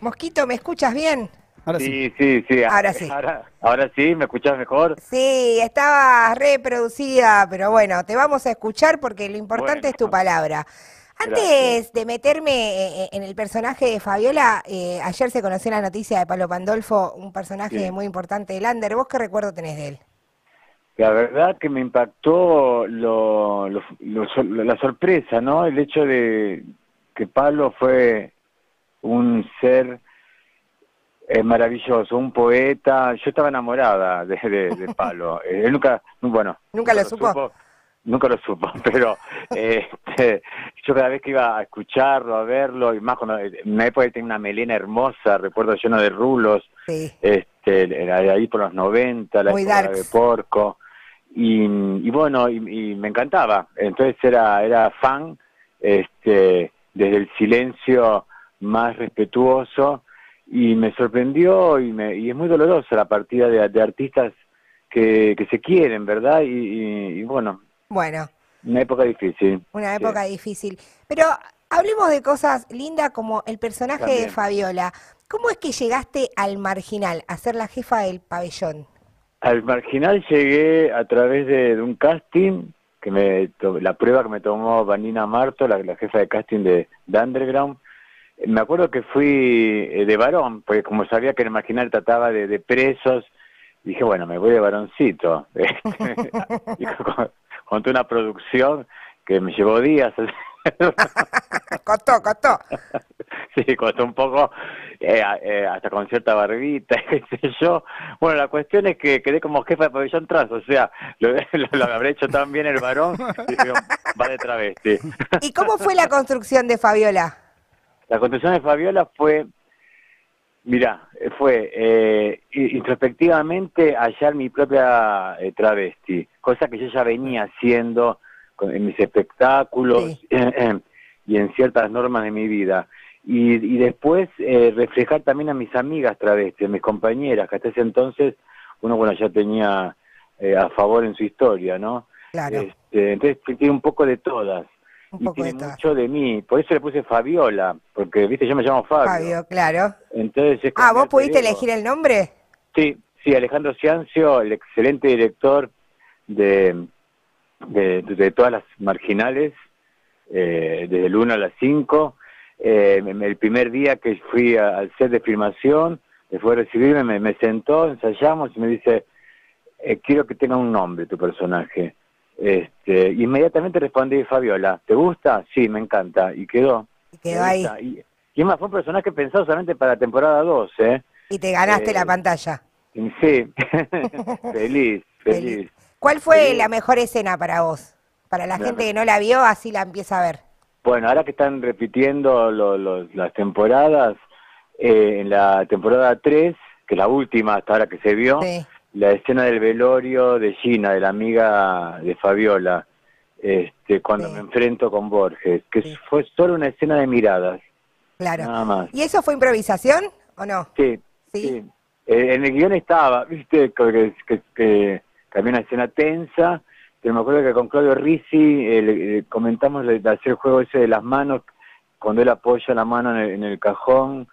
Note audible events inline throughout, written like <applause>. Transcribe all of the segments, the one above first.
Mosquito, ¿me escuchas bien? Ahora sí. Sí, sí, sí. Ahora <laughs> sí. Ahora, ahora sí, ¿me escuchás mejor? Sí, estaba reproducida, pero bueno, te vamos a escuchar porque lo importante Bueno. es tu palabra. Antes Gracias. de meterme eh, en el personaje de Fabiola, eh, ayer se conoció la noticia de Palo Pandolfo, un personaje Sí. muy importante de Lander. ¿Vos qué recuerdo tenés de él? La verdad que me impactó lo, lo- lo la sorpresa, ¿no? El hecho de que Pablo fue un ser eh, maravilloso, un poeta. Yo estaba enamorada de, de, de <laughs> Pablo. Eh, Él nunca, bueno, ¿Nunca lo supo? Nunca lo supo, <laughs> pero este, yo cada vez que iba a escucharlo, a verlo, y más cuando en una época él tenía una melena hermosa, recuerdo lleno de rulos, Sí. este, era de ahí por los 90, la Muy época darks. de Porco, y, y bueno, y, y me encantaba, entonces era, era fan, este, desde el silencio más respetuoso, y me sorprendió, y, me, y es muy dolorosa la partida de, de artistas que, que se quieren, ¿verdad? Y, y- y bueno, Bueno, una época difícil. una Sí. época difícil. Pero hablemos de cosas lindas como el personaje de. Fabiola. ¿Cómo es que llegaste al marginal, a ser la jefa del pabellón? Al marginal llegué a través de, de un casting, que me la prueba que me tomó Vanina Marto, la, la jefa de casting de, de Underground. Me acuerdo que fui eh, de varón, porque como sabía que el marginal trataba de, de presos, dije, bueno, me voy de varoncito. <laughs> y con- conté una producción que me llevó días. <laughs> Costó, costó. <laughs> Sí, costó un poco, eh, eh, hasta con cierta barbita, qué sé yo. Bueno, la cuestión es que quedé como jefa de pabellón trans, o sea, lo, lo, lo habré hecho tan bien el varón, y digo, va de travesti. ¿Y cómo fue la construcción de Fabiola? La construcción de Fabiola fue, mira, fue eh, introspectivamente hallar mi propia eh, travesti, cosa que yo ya venía haciendo con- en mis espectáculos Sí. <clears throat> y en ciertas normas de mi vida. Y, y después eh, reflejar también a mis amigas travestis, a mis compañeras, que hasta ese entonces uno bueno ya tenía eh, a favor en su historia, ¿no? Claro, Este, entonces tiene un poco de todas un y poco de tiene todo. mucho de mí. Por eso le puse Fabiola, porque, viste, yo me llamo Fabio. Fabio, claro. Entonces es Ah, ¿vos pudiste ego. elegir el nombre? Sí, sí, Alejandro Ciancio, el excelente director de, de, de todas las marginales, eh, desde el 1 a las 5. Eh, el primer día que fui a- al set de filmación, me fue a recibirme, me, me sentó, ensayamos y me dice, eh, quiero que tenga un nombre tu personaje. Este, inmediatamente respondí, Fabiola, ¿te gusta? Sí, me encanta. Y quedó. Y quedó ahí. Y, y más, fue un personaje pensado solamente para la temporada 2, ¿eh? Y te ganaste Eh, la pantalla. Sí, <laughs> <laughs> feliz, feliz. ¿Cuál fue la mejor escena para vos? Para la La gente que no la vio, así la empieza a ver. Bueno, ahora que están repitiendo lo- las temporadas, eh, en la temporada 3, que es la última hasta ahora que se vio, Sí. La escena del velorio de Gina, de la amiga de Fabiola, este, cuando Sí. me enfrento con Borges, que Sí. fue solo una escena de miradas, Claro. nada más. ¿Y eso fue improvisación o no? Sí, Sí. sí. Eh, en el guion estaba, viste, que, que, que, que había una escena tensa, pero me acuerdo que con Claudio Rizzi eh, le- comentamos de, de hacer el juego ese de las manos, cuando él apoya la mano en el, en el cajón,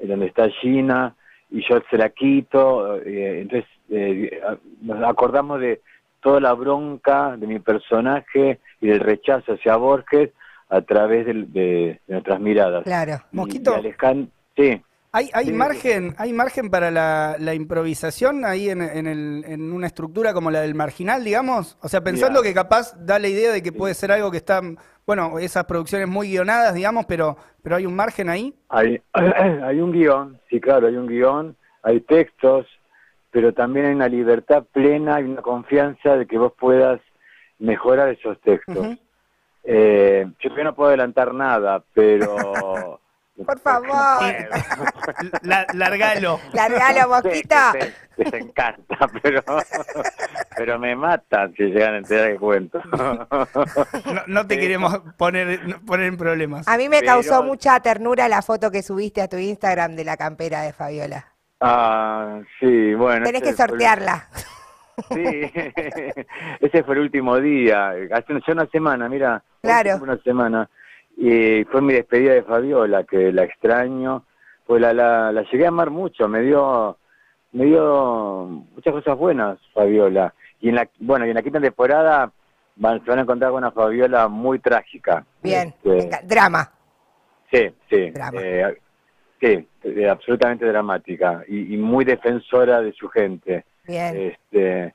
eh, donde está Gina, y yo se la quito, eh, entonces eh, nos acordamos de toda la bronca de mi personaje y del rechazo hacia Borges a través de, de nuestras miradas. Claro. Mosquito. sí. ¿Hay, hay margen, hay margen para la, la improvisación ahí en, en el- en una estructura como la del marginal, digamos? O sea, pensando que capaz da la idea de que puede ser algo que está, bueno, esas producciones muy guionadas, digamos, pero, pero hay un margen ahí. Hay, <clears throat> hay un guion, sí, claro, hay un guion, hay textos, pero también hay una libertad plena y una confianza de que vos puedas mejorar esos textos. Eh, yo no puedo adelantar nada, pero... <laughs> Por favor. La- largalo. Largalo, Mosquita. Sí, les encanta, pero, pero me matan si llegan a enterar el cuento. No, no te Sí. queremos poner, poner en problemas. A mí me Pero- causó mucha ternura la foto que subiste a tu Instagram de la campera de Fabiola. Ah, sí, bueno. Tenés que sortearla. Sí, <laughs> ese fue el último día, hace ya una semana, mira, Claro. una semana, y fue mi despedida de Fabiola, que la extraño, pues la, la, la llegué a amar mucho, me dio, me dio muchas cosas buenas, Fabiola. Y en la, bueno, y en la quinta temporada van, se van a encontrar con una Fabiola muy trágica. Bien, Este, drama. Sí, sí. Drama. eh, sí, eh, absolutamente dramática y, y muy defensora de su gente. Bien. Este,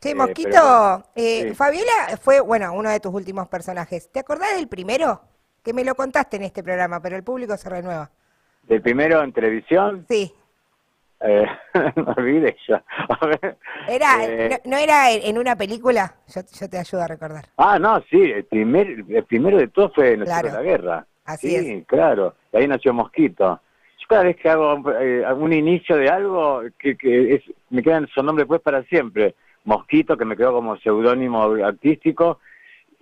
Sí, eh, Mosquito, pero- eh, sí. Fabiola fue, bueno, uno de tus últimos personajes. ¿Te acordás del primero? Que me lo contaste en este programa, pero el público se renueva. del primero en televisión, Sí, eh, <laughs> me olvidé. A ver, era, eh, no, no era en, una película? Yo, yo te ayudo a recordar. Ah, no, sí, el, primer, el primero de todo fue Nosotros Claro. la Guerra. Así sí, claro, de ahí nació Mosquito. Yo cada vez que hago eh, algún inicio de algo, que, que es, me quedan esos nombres pues para siempre. Mosquito, que me quedó como seudónimo artístico,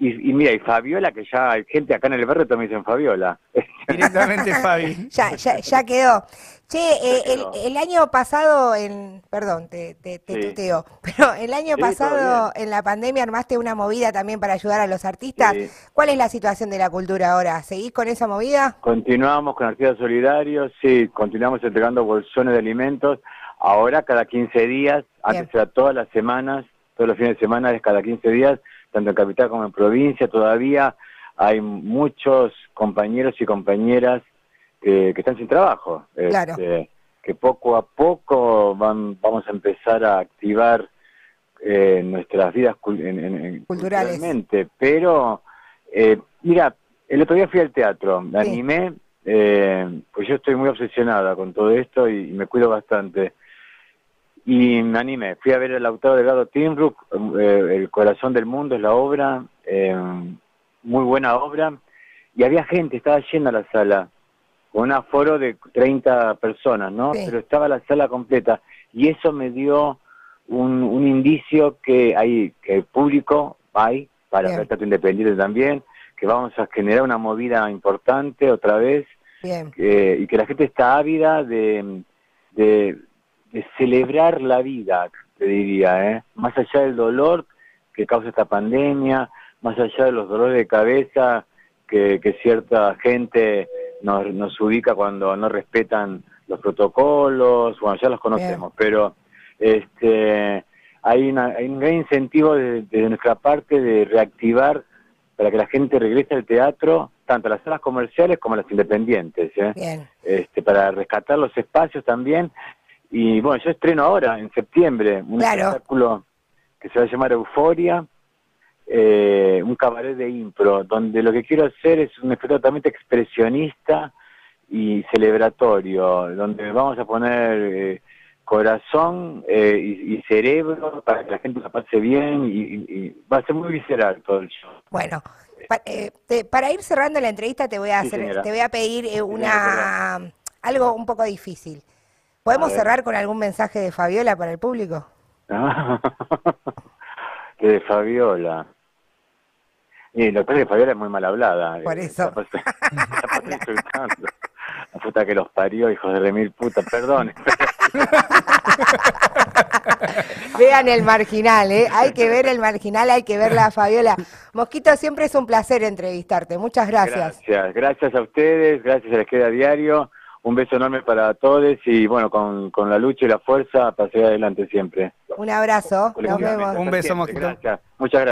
y, y mira, y Fabiola, que ya hay gente acá en el barrio también dicen Fabiola. <laughs> Directamente Fabi. <laughs> Ya, ya, ya quedó. Che, eh, el, el año pasado, en, perdón, te, te, te Sí. tuteo, <laughs> pero el año Sí, pasado en la pandemia armaste una movida también para ayudar a los artistas. Sí. ¿Cuál es la situación de la cultura ahora? ¿Seguís con esa movida? Continuamos con actividad solidarios, sí, continuamos entregando bolsones de alimentos. Ahora cada 15 días, antes era todas las semanas, todos los fines de semana es cada 15 días, tanto en capital como en provincia. Todavía hay muchos compañeros y compañeras que, que están sin trabajo. Claro. Este, que poco a poco van, vamos a empezar a activar eh, nuestras vidas cul- en- en- en- Culturales. culturalmente. Pero, eh, mira, el otro día fui al teatro, me Sí. animé, eh, pues yo estoy muy obsesionada con todo esto y, y me cuido bastante. Y me animé, fui a ver el Lautaro Delgado Timbruk, eh, El corazón del mundo es la obra, eh, muy buena obra, y había gente, estaba llena la sala, con un aforo de 30 personas, ¿no? Sí. Pero estaba la sala completa, y eso me dio un, un indicio que hay, que el público hay, para Bien. ver teatro independiente también, que vamos a generar una movida importante otra vez, Bien, eh, y que la gente está ávida de, de, de celebrar la vida, te diría, ¿eh? más allá del dolor que causa esta pandemia, más allá de los dolores de cabeza que, que cierta gente nos, nos ubica cuando no respetan los protocolos, bueno, ya los conocemos, pero este hay, una, hay un gran incentivo de, de nuestra parte de reactivar para que la gente regrese al teatro, tanto a las salas comerciales como a las independientes, ¿eh? bien. este, para rescatar los espacios también. Y bueno, yo estreno ahora, en septiembre, un Claro. espectáculo que se va a llamar Euforia, eh, un cabaret de impro, donde lo que quiero hacer es un espectáculo totalmente expresionista y celebratorio, donde vamos a poner eh, corazón eh, y, y cerebro para que la gente la pase bien y, va a ser muy visceral todo el show. Bueno, pa- eh, te- para ir cerrando la entrevista te voy a Sí, hacer, señora. te voy a pedir eh, una algo un poco difícil. ¿Podemos cerrar con algún mensaje de Fabiola para el público? <laughs> de Fabiola. Y lo que pasa es que Fabiola es muy mal hablada. Por eh, eso. la <laughs> <laughs> la insultando. La puta que los parió, hijos de remil puta, perdón. Vean el marginal, ¿eh? Hay que ver el marginal, hay que verla Fabiola. Mosquito, siempre es un placer entrevistarte. Muchas gracias. Gracias, gracias a ustedes, gracias a Les Queda Diario. Un beso enorme para todos y bueno, con, con la lucha y la fuerza para seguir adelante siempre. Un abrazo. Nos vemos. Un beso, siempre. Mosquito. Gracias, muchas gracias.